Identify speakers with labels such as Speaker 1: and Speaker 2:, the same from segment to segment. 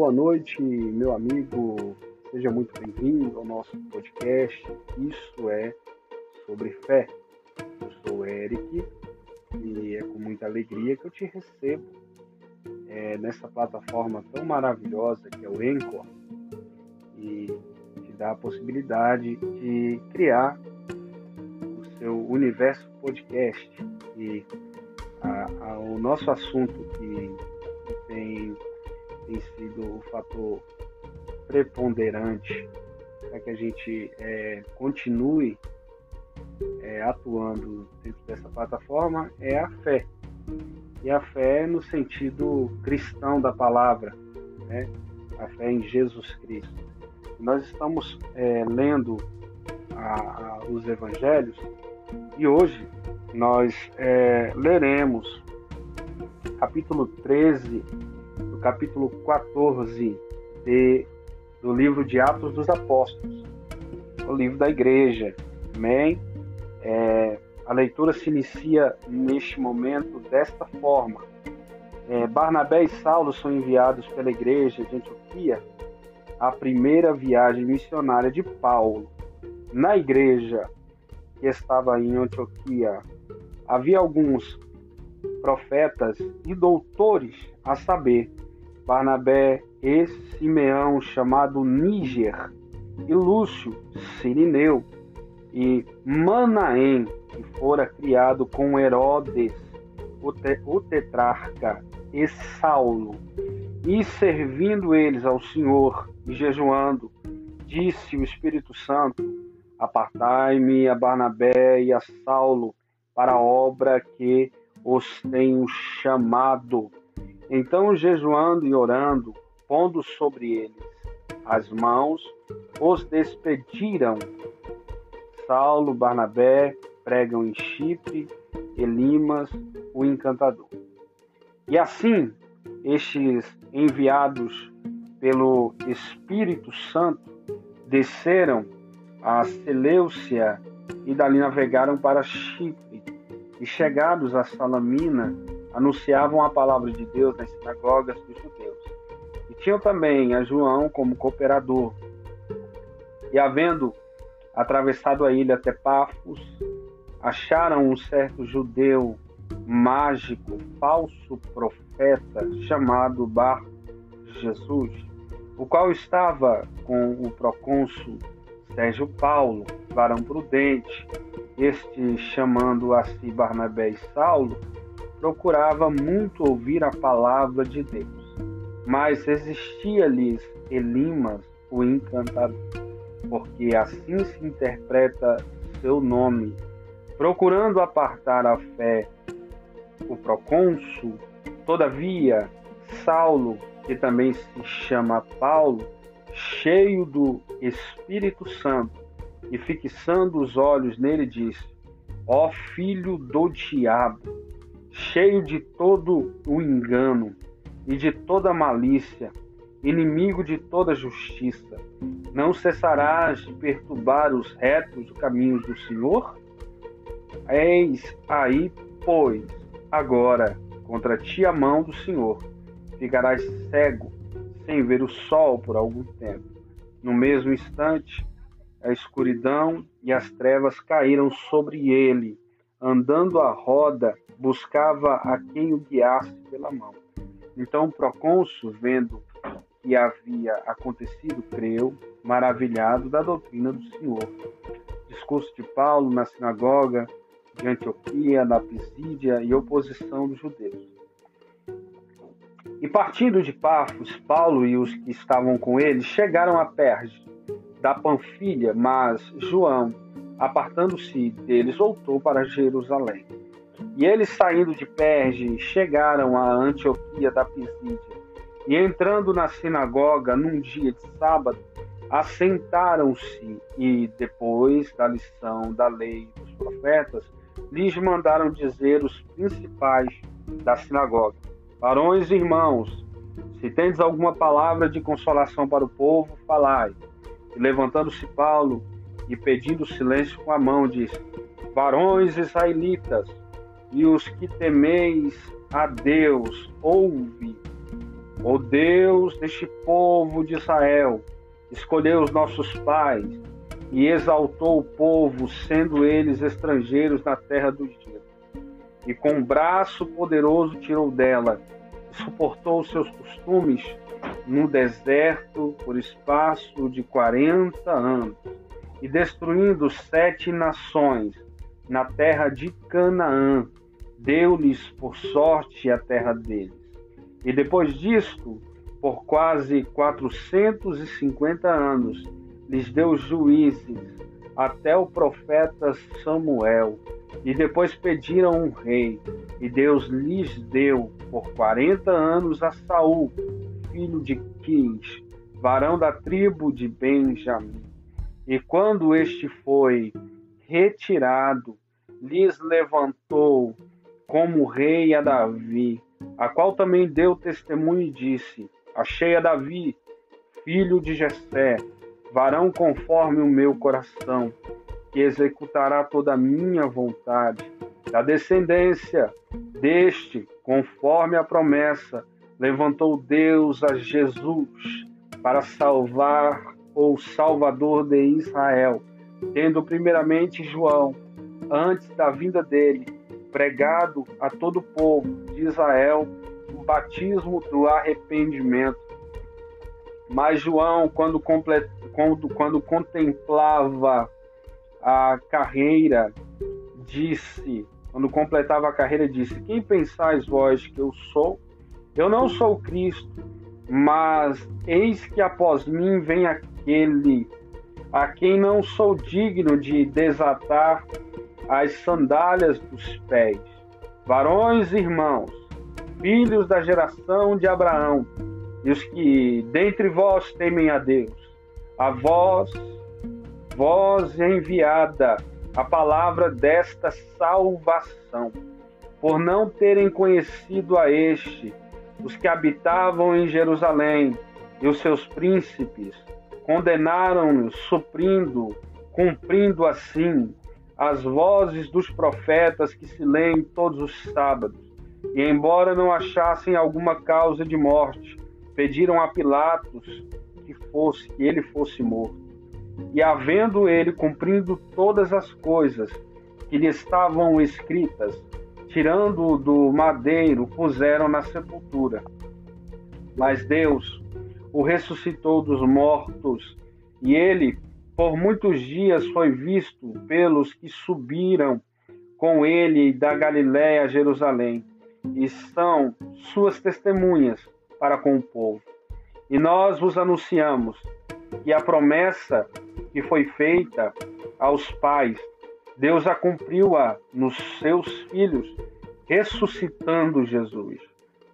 Speaker 1: boa noite, meu amigo. Seja muito bem-vindo ao nosso podcast. Isso é sobre fé. Eu sou Eric e é com muita alegria que eu te recebo é, nessa plataforma tão maravilhosa que é o Encore e te dá a possibilidade de criar o seu universo podcast. E a, a, o nosso assunto que tem sido o fator preponderante para que a gente é, continue é, atuando dentro dessa plataforma é a fé. E a fé no sentido cristão da palavra, né? a fé em Jesus Cristo. Nós estamos é, lendo a, a, os evangelhos e hoje nós é, leremos capítulo 13 capítulo 14 de, do livro de Atos dos Apóstolos, o livro da igreja. Amém? É, a leitura se inicia neste momento desta forma. É, Barnabé e Saulo são enviados pela igreja de Antioquia à primeira viagem missionária de Paulo. Na igreja que estava em Antioquia, havia alguns profetas e doutores, a saber, Barnabé e Simeão, chamado Níger, e Lúcio, Sirineu, e Manaém, que fora criado com Herodes, o, te, o tetrarca, e Saulo. E servindo eles ao Senhor e jejuando, disse o Espírito Santo: Apartai-me a Barnabé e a Saulo para a obra que os tenho chamado. Então, jejuando e orando, pondo sobre eles as mãos, os despediram. Saulo, Barnabé pregam em Chipre, Elimas, o encantador. E assim, estes enviados pelo Espírito Santo desceram a Seleucia e dali navegaram para Chipre. E chegados a Salamina, anunciavam a palavra de Deus nas sinagogas dos judeus. E tinham também a João como cooperador. E havendo atravessado a ilha até Pafos, acharam um certo judeu mágico, falso profeta, chamado Bar Jesus, o qual estava com o procônsul Sérgio Paulo, varão prudente, este chamando a si Barnabé e Saulo, procurava muito ouvir a palavra de Deus, mas resistia-lhes Elimas, o encantador, porque assim se interpreta seu nome, procurando apartar a fé. O procônsul, todavia Saulo, que também se chama Paulo, cheio do Espírito Santo, e fixando os olhos nele, disse: Ó filho do diabo, cheio de todo o engano e de toda malícia, inimigo de toda justiça, não cessarás de perturbar os retos caminhos do Senhor? Eis aí, pois, agora contra ti a mão do Senhor, ficarás cego, sem ver o sol por algum tempo. No mesmo instante, a escuridão e as trevas caíram sobre ele, andando à roda buscava a quem o guiasse pela mão. Então o procônsul, vendo que havia acontecido, creu, maravilhado da doutrina do Senhor. Discurso de Paulo na sinagoga de Antioquia, na Pisídia e oposição dos judeus. E partindo de Pafos, Paulo e os que estavam com ele chegaram a Perge, da Panfilha, mas João, apartando-se deles, voltou para Jerusalém. E eles saindo de Perge, chegaram a Antioquia da Pisídia. E entrando na sinagoga num dia de sábado, assentaram-se e, depois da lição da lei dos profetas, lhes mandaram dizer os principais da sinagoga: Varões e irmãos, se tendes alguma palavra de consolação para o povo, falai. E levantando-se Paulo e pedindo silêncio com a mão, disse: Varões israelitas, e os que temeis a Deus, ouve. O Deus deste povo de Israel, escolheu os nossos pais e exaltou o povo, sendo eles estrangeiros na terra do Egito. E com um braço poderoso tirou dela, e suportou os seus costumes no deserto por espaço de quarenta anos, e destruindo sete nações na terra de Canaã, deu-lhes por sorte a terra deles. E depois disto, por quase 450 anos, lhes deu juízes até o profeta Samuel. E depois pediram um rei, e Deus lhes deu por 40 anos a Saul, filho de Quis, varão da tribo de Benjamim. E quando este foi retirado, lhes levantou como rei a Davi, a qual também deu testemunho e disse: Achei a Davi, filho de Jessé, varão conforme o meu coração, que executará toda a minha vontade. Da descendência deste, conforme a promessa, levantou Deus a Jesus para salvar o Salvador de Israel, tendo primeiramente João, antes da vinda dele, pregado a todo o povo de Israel o batismo do arrependimento. Mas João, quando, quando, quando contemplava a carreira, disse, quando completava a carreira, disse: Quem pensais vós que eu sou? Eu não sou Cristo, mas eis que após mim vem aquele a quem não sou digno de desatar as sandálias dos pés. Varões e irmãos, filhos da geração de Abraão, e os que dentre vós temem a Deus, a vós, vós enviada a palavra desta salvação, por não terem conhecido a este, os que habitavam em Jerusalém e os seus príncipes, condenaram-nos, suprindo, cumprindo assim as vozes dos profetas que se leem todos os sábados. E embora não achassem alguma causa de morte, pediram a Pilatos que fosse que ele fosse morto. E havendo ele cumprido todas as coisas que lhe estavam escritas, tirando-o do madeiro, puseram na sepultura. Mas Deus o ressuscitou dos mortos, e ele por muitos dias foi visto pelos que subiram com ele da Galiléia a Jerusalém, e são suas testemunhas para com o povo. E nós vos anunciamos que a promessa que foi feita aos pais Deus a cumpriu-a nos seus filhos, ressuscitando Jesus.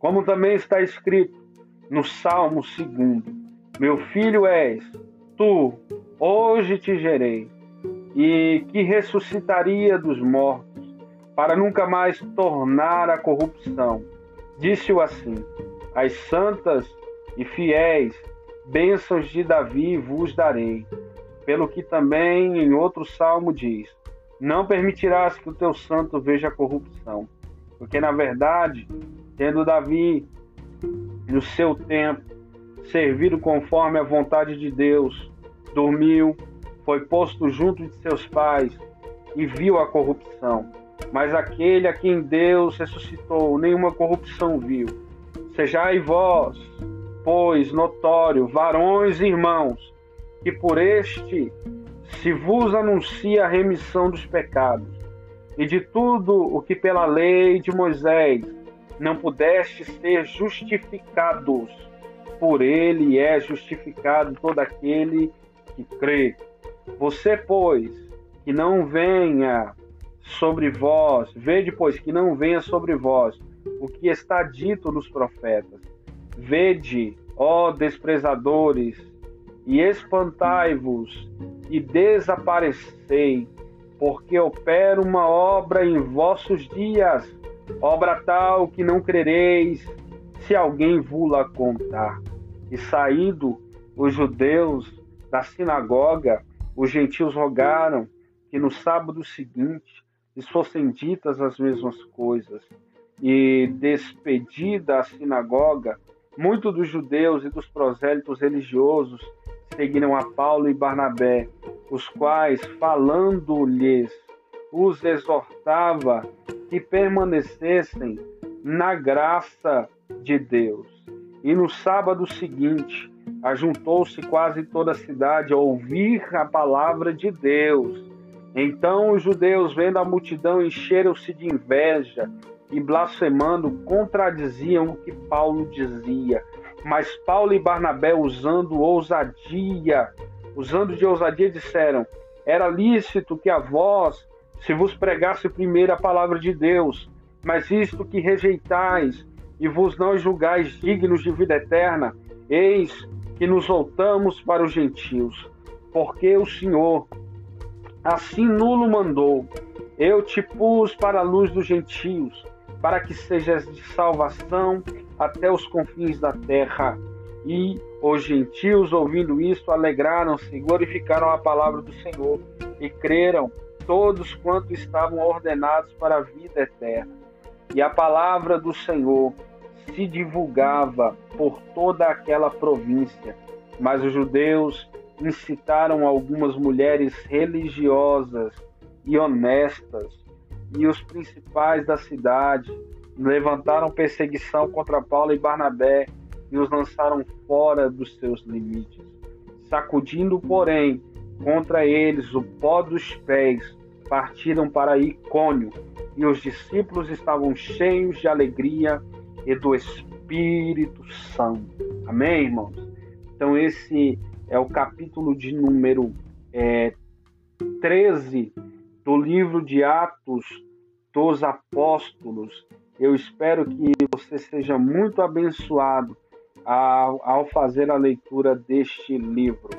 Speaker 1: Como também está escrito no Salmo 2: Meu filho és, tu, hoje te gerei, e que ressuscitaria dos mortos, para nunca mais tornar a corrupção. Disse-o assim: As santas e fiéis bênçãos de Davi vos darei. Pelo que também em outro salmo diz: não permitirás que o teu santo veja corrupção. Porque, na verdade, tendo Davi, no seu tempo, servido conforme a vontade de Deus, dormiu, foi posto junto de seus pais e viu a corrupção. Mas aquele a quem Deus ressuscitou, nenhuma corrupção viu. Sejai vós, pois, notório, varões e irmãos, que por este se vos anuncia a remissão dos pecados, e de tudo o que pela lei de Moisés não pudeste ser justificados, por ele é justificado todo aquele que crê. Você, pois, que não venha sobre vós, vede, pois, que não venha sobre vós o que está dito nos profetas. Vede, ó desprezadores, e espantai-vos e desaparecei, porque opero uma obra em vossos dias, obra tal que não crereis, se alguém vula contar. E saído os judeus da sinagoga, os gentios rogaram que no sábado seguinte lhes fossem ditas as mesmas coisas. E despedida a sinagoga, Muitos dos judeus e dos prosélitos religiosos seguiram a Paulo e Barnabé, os quais, falando-lhes, os exortava que permanecessem na graça de Deus. E no sábado seguinte, ajuntou-se quase toda a cidade a ouvir a palavra de Deus. Então os judeus, vendo a multidão, encheram-se de inveja e, blasfemando, contradiziam o que Paulo dizia. Mas Paulo e Barnabé, usando ousadia, usando de ousadia, disseram: Era lícito que a vós se vos pregasse primeiro a palavra de Deus, mas isto que rejeitais e vos não julgais dignos de vida eterna, eis que nos voltamos para os gentios, porque o Senhor assim nulo mandou. Eu te pus para a luz dos gentios, para que sejas de salvação até os confins da terra. E os gentios, ouvindo isto, alegraram-se, glorificaram a palavra do Senhor e creram todos quanto estavam ordenados para a vida eterna. E a palavra do Senhor se divulgava por toda aquela província. Mas os judeus incitaram algumas mulheres religiosas e honestas e os principais da cidade levantaram perseguição contra Paulo e Barnabé e os lançaram fora dos seus limites, sacudindo, porém, contra eles o pó dos pés, partiram para Icônio, e os discípulos estavam cheios de alegria e do Espírito Santo. Amém, irmãos? Então, esse é o capítulo de número é, 13 do livro de Atos dos Apóstolos. Eu espero que você seja muito abençoado ao, fazer a leitura deste livro.